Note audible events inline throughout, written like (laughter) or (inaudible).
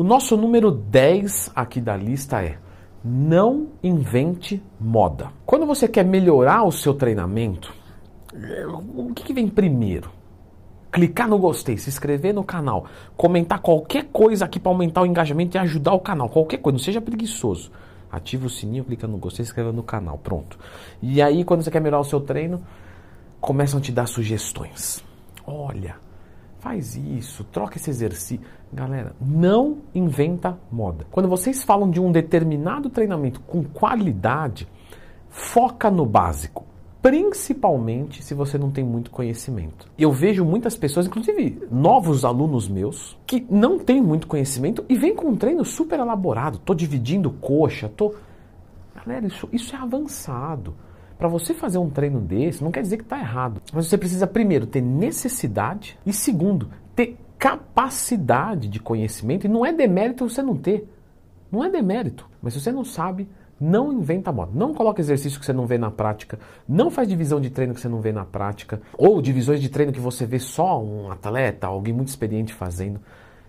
O nosso número 10 aqui da lista é não invente moda. Quando você quer melhorar o seu treinamento, o que, vem primeiro? clicar no gostei, se inscrever no canal, comentar qualquer coisa aqui para aumentar o engajamento e ajudar o canal, qualquer coisa, não seja preguiçoso. Ativa o sininho, clica no gostei, se inscreva no canal, pronto. E aí, quando você quer melhorar o seu treino, começam a te dar sugestões. Olha, faz isso, troca esse exercício. Galera, não inventa moda. Quando vocês falam de um determinado treinamento com qualidade, foca no básico principalmente se você não tem muito conhecimento. Eu vejo muitas pessoas, inclusive novos alunos meus, que não têm muito conhecimento e vêm com um treino super elaborado. Tô dividindo coxa, tô. Galera, isso, isso é avançado. Para você fazer um treino desse, não quer dizer que está errado. Mas você precisa, primeiro, ter necessidade e, segundo, ter capacidade de conhecimento. E não é demérito você não ter. Não é demérito. Mas se você não sabe, não inventa moda. Não coloca exercício que você não vê na prática. Não faz divisão de treino que você não vê na prática. Ou divisões de treino que você vê só um atleta, alguém muito experiente fazendo.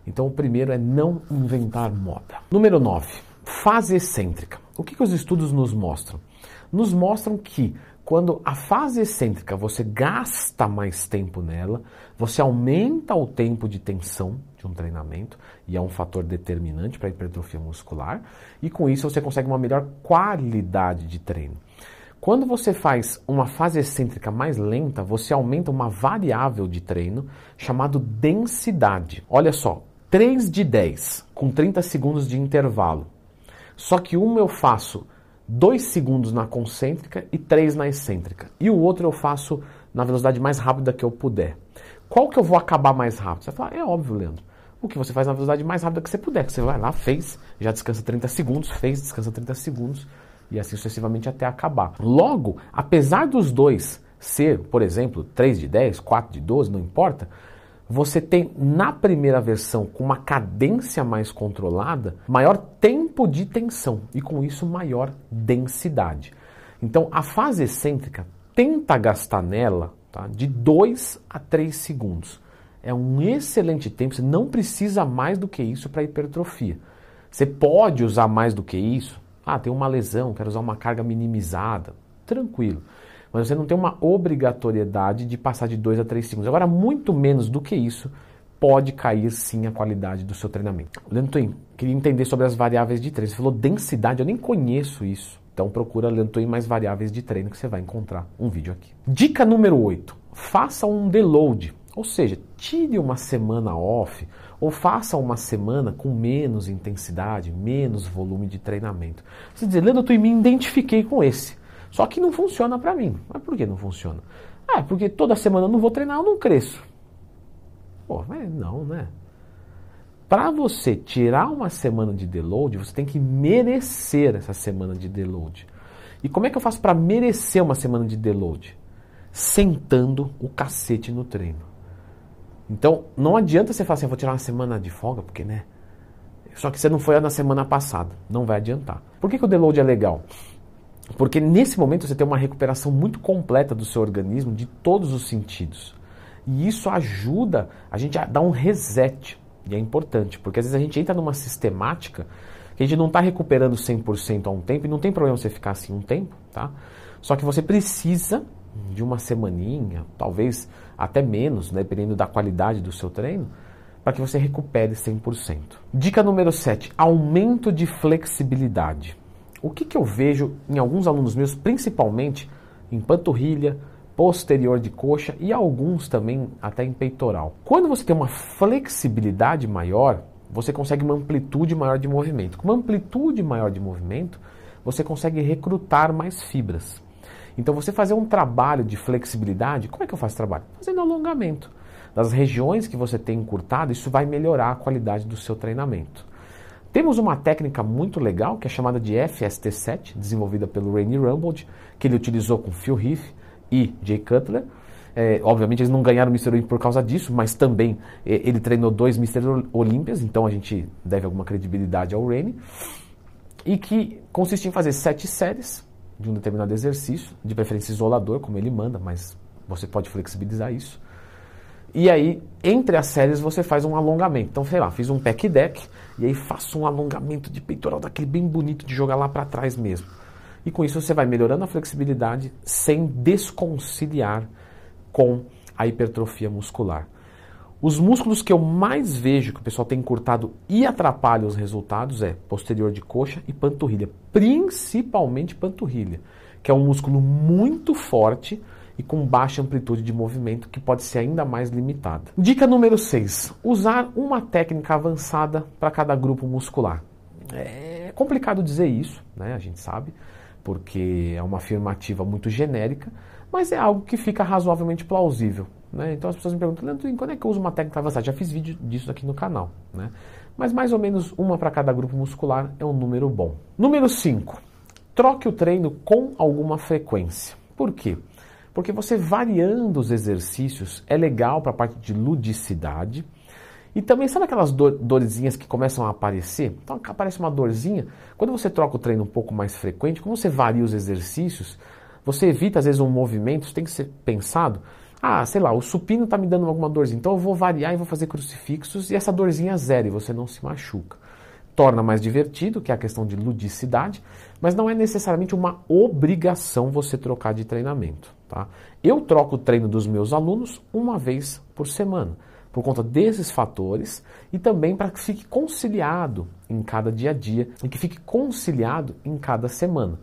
Então o primeiro é não inventar moda. Número 9. Fase excêntrica. O que, que os estudos nos mostram? Nos mostram que quando a fase excêntrica você gasta mais tempo nela, você aumenta o tempo de tensão de um treinamento e é um fator determinante para a hipertrofia muscular, e com isso você consegue uma melhor qualidade de treino. Quando você faz uma fase excêntrica mais lenta, você aumenta uma variável de treino chamado densidade. Olha só, 3 de 10 com 30 segundos de intervalo. Só que uma eu faço 2 segundos na concêntrica e 3 na excêntrica. E o outro eu faço na velocidade mais rápida que eu puder. Qual que eu vou acabar mais rápido? Você vai falar, é óbvio, Leandro. O que você faz na velocidade mais rápida que você puder. Que você vai lá, fez, já descansa 30 segundos, fez, descansa 30 segundos e assim sucessivamente até acabar. Logo, apesar dos dois ser, por exemplo, 3 de 10, 4 de 12, não importa, você tem na primeira versão, com uma cadência mais controlada, maior tempo de tensão e com isso maior densidade. Então a fase excêntrica tenta gastar nela tá, de 2 a 3 segundos. É um excelente tempo, você não precisa mais do que isso para hipertrofia. Você pode usar mais do que isso. Ah, tem uma lesão, quero usar uma carga minimizada. Tranquilo mas você não tem uma obrigatoriedade de passar de 2 a 3 segundos. Agora, muito menos do que isso, pode cair sim a qualidade do seu treinamento. Leandro Twin, queria entender sobre as variáveis de treino. Você falou densidade, eu nem conheço isso. Então procura Leandro Twin mais variáveis de treino que você vai encontrar um vídeo aqui. Dica número 8. Faça um deload. Ou seja, tire uma semana off ou faça uma semana com menos intensidade, menos volume de treinamento. Você diz, Leandro Twin, me identifiquei com esse. Só que não funciona para mim. Mas por que não funciona? Ah, porque toda semana eu não vou treinar, eu não cresço. Pô, mas não, né? Para você tirar uma semana de deload, você tem que merecer essa semana de deload. E como é que eu faço para merecer uma semana de deload? Sentando o cacete no treino. Então, não adianta você falar assim, eu vou tirar uma semana de folga, porque, né? Só que você não foi na semana passada. Não vai adiantar. Por que, que o deload é legal? Porque nesse momento você tem uma recuperação muito completa do seu organismo de todos os sentidos. E isso ajuda a gente a dar um reset. E é importante, porque às vezes a gente entra numa sistemática que a gente não está recuperando 100% a um tempo, e não tem problema você ficar assim um tempo, tá? Só que você precisa de uma semaninha, talvez até menos, né, dependendo da qualidade do seu treino, para que você recupere 100%. Dica número 7, aumento de flexibilidade. O que, que eu vejo em alguns alunos meus, principalmente em panturrilha, posterior de coxa e alguns também até em peitoral. Quando você tem uma flexibilidade maior, você consegue uma amplitude maior de movimento. Com uma amplitude maior de movimento, você consegue recrutar mais fibras. Então, você fazer um trabalho de flexibilidade, como é que eu faço trabalho? Fazendo alongamento. Das regiões que você tem encurtado, isso vai melhorar a qualidade do seu treinamento. Temos uma técnica muito legal que é chamada de FST7, desenvolvida pelo Rainy Rumbold, que ele utilizou com Phil Heath e Jay Cutler. É, obviamente eles não ganharam o Mr. Olympia por causa disso, mas também é, ele treinou dois Mr. Olympias, então a gente deve alguma credibilidade ao Rainy. E que consiste em fazer sete séries de um determinado exercício, de preferência isolador, como ele manda, mas você pode flexibilizar isso. E aí, entre as séries, você faz um alongamento. Então, sei lá, fiz um pack deck e aí faço um alongamento de peitoral daquele bem bonito de jogar lá para trás mesmo. E com isso você vai melhorando a flexibilidade sem desconciliar com a hipertrofia muscular. Os músculos que eu mais vejo que o pessoal tem encurtado e atrapalha os resultados é posterior de coxa e panturrilha, principalmente panturrilha, que é um músculo muito forte e com baixa amplitude de movimento que pode ser ainda mais limitada. Dica número 6: usar uma técnica avançada para cada grupo muscular. É complicado dizer isso, né? A gente sabe, porque é uma afirmativa muito genérica, mas é algo que fica razoavelmente plausível. Né? Então as pessoas me perguntam, Leandro, quando é que eu uso uma técnica avançada? Já fiz vídeo disso aqui no canal. Né? Mas mais ou menos uma para cada grupo muscular é um número bom. Número 5. Troque o treino com alguma frequência. Por quê? Porque você variando os exercícios é legal para a parte de ludicidade. E também, sabe aquelas dor, dorzinhas que começam a aparecer? Então aparece uma dorzinha. Quando você troca o treino um pouco mais frequente, como você varia os exercícios, você evita às vezes um movimento, tem que ser pensado ah, sei lá, o supino está me dando alguma dorzinha, então eu vou variar e vou fazer crucifixos e essa dorzinha zero e você não se machuca. Torna mais divertido, que é a questão de ludicidade, mas não é necessariamente uma obrigação você trocar de treinamento. Tá? Eu troco o treino dos meus alunos uma vez por semana, por conta desses fatores e também para que fique conciliado em cada dia a dia e que fique conciliado em cada semana.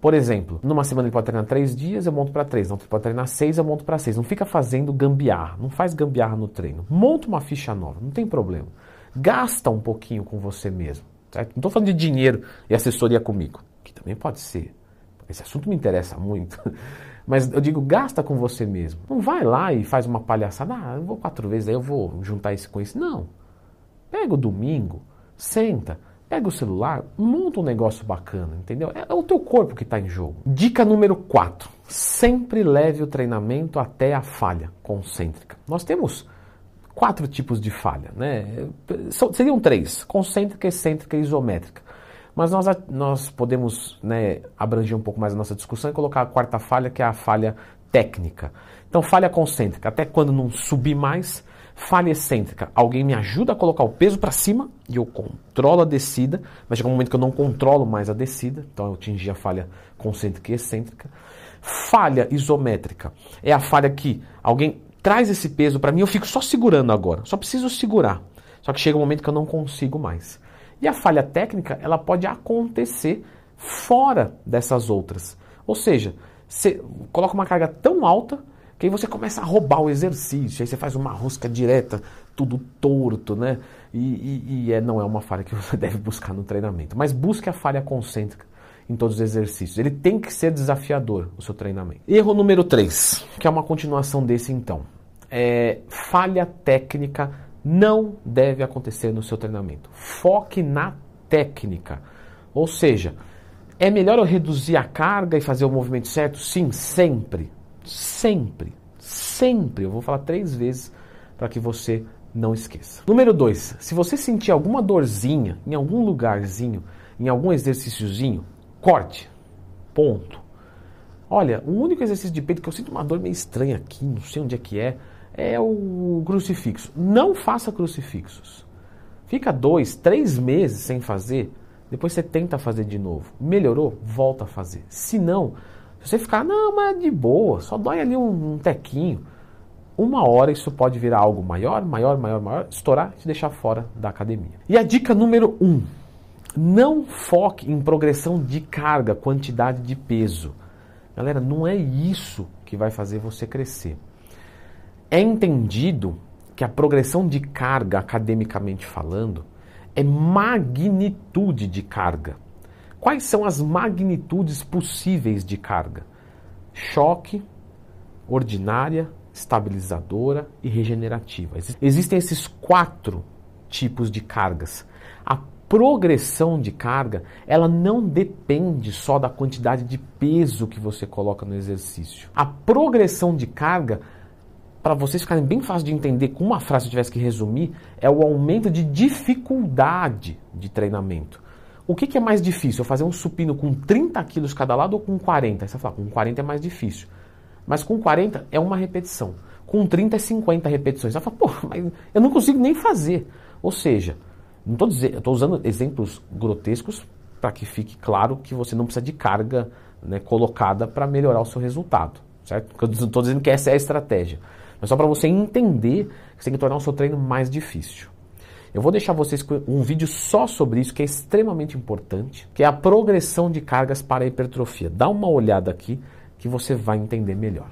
Por exemplo, numa semana ele pode treinar três dias, eu monto para três. Não, ele pode treinar seis, eu monto para seis. Não fica fazendo gambiarra, não faz gambiarra no treino. Monta uma ficha nova, não tem problema. Gasta um pouquinho com você mesmo. Certo? Não estou falando de dinheiro e assessoria comigo, que também pode ser. Esse assunto me interessa muito. (laughs) Mas eu digo, gasta com você mesmo. Não vai lá e faz uma palhaçada. Ah, eu vou quatro vezes, aí eu vou juntar isso com isso. Não. Pega o domingo, senta Pega o celular, monta um negócio bacana, entendeu? É, é o teu corpo que está em jogo. Dica número 4. Sempre leve o treinamento até a falha concêntrica. Nós temos quatro tipos de falha, né? Seriam três: concêntrica, excêntrica e isométrica. Mas nós, nós podemos né, abranger um pouco mais a nossa discussão e colocar a quarta falha, que é a falha técnica. Então, falha concêntrica, até quando não subir mais, Falha excêntrica. Alguém me ajuda a colocar o peso para cima e eu controlo a descida, mas chega um momento que eu não controlo mais a descida, então eu atingi a falha concêntrica e excêntrica. Falha isométrica é a falha que alguém traz esse peso para mim, eu fico só segurando agora, só preciso segurar. Só que chega um momento que eu não consigo mais. E a falha técnica, ela pode acontecer fora dessas outras. Ou seja, você coloca uma carga tão alta que aí você começa a roubar o exercício, aí você faz uma rosca direta, tudo torto, né? E, e, e é, não é uma falha que (laughs) você deve buscar no treinamento. Mas busque a falha concêntrica em todos os exercícios. Ele tem que ser desafiador, o seu treinamento. Erro número 3, que é uma continuação desse então. É, falha técnica não deve acontecer no seu treinamento. Foque na técnica. Ou seja, é melhor eu reduzir a carga e fazer o movimento certo? Sim, sempre. Sempre, sempre, eu vou falar três vezes para que você não esqueça. Número dois, se você sentir alguma dorzinha em algum lugarzinho, em algum exercíciozinho, corte. Ponto. Olha, o único exercício de peito que eu sinto uma dor meio estranha aqui, não sei onde é que é, é o crucifixo. Não faça crucifixos. Fica dois, três meses sem fazer, depois você tenta fazer de novo. Melhorou? Volta a fazer. Se não, você ficar, não, mas é de boa, só dói ali um, um tequinho. Uma hora isso pode virar algo maior, maior, maior, maior, estourar e te deixar fora da academia. E a dica número um: não foque em progressão de carga, quantidade de peso. Galera, não é isso que vai fazer você crescer. É entendido que a progressão de carga, academicamente falando, é magnitude de carga. Quais são as magnitudes possíveis de carga? Choque, ordinária, estabilizadora e regenerativa. Existem esses quatro tipos de cargas. A progressão de carga, ela não depende só da quantidade de peso que você coloca no exercício. A progressão de carga, para vocês ficarem bem fácil de entender, com uma frase eu tivesse que resumir, é o aumento de dificuldade de treinamento. O que, que, é mais difícil? Eu fazer um supino com 30 quilos cada lado ou com 40? Aí você fala, com 40 é mais difícil. Mas com 40 é uma repetição. com 30 e 50 repetições. Ela fala, pô, mas eu não consigo nem fazer. Ou seja, não estou dizendo, estou usando exemplos grotescos para que fique claro que você não precisa de carga né, colocada para melhorar o seu resultado, certo? Porque eu não estou dizendo que essa é a estratégia, mas só para você entender que você tem que tornar o seu treino mais difícil. Eu vou deixar vocês com um vídeo só sobre isso, que é extremamente importante, que é a progressão de cargas para a hipertrofia. Dá uma olhada aqui que você vai entender melhor.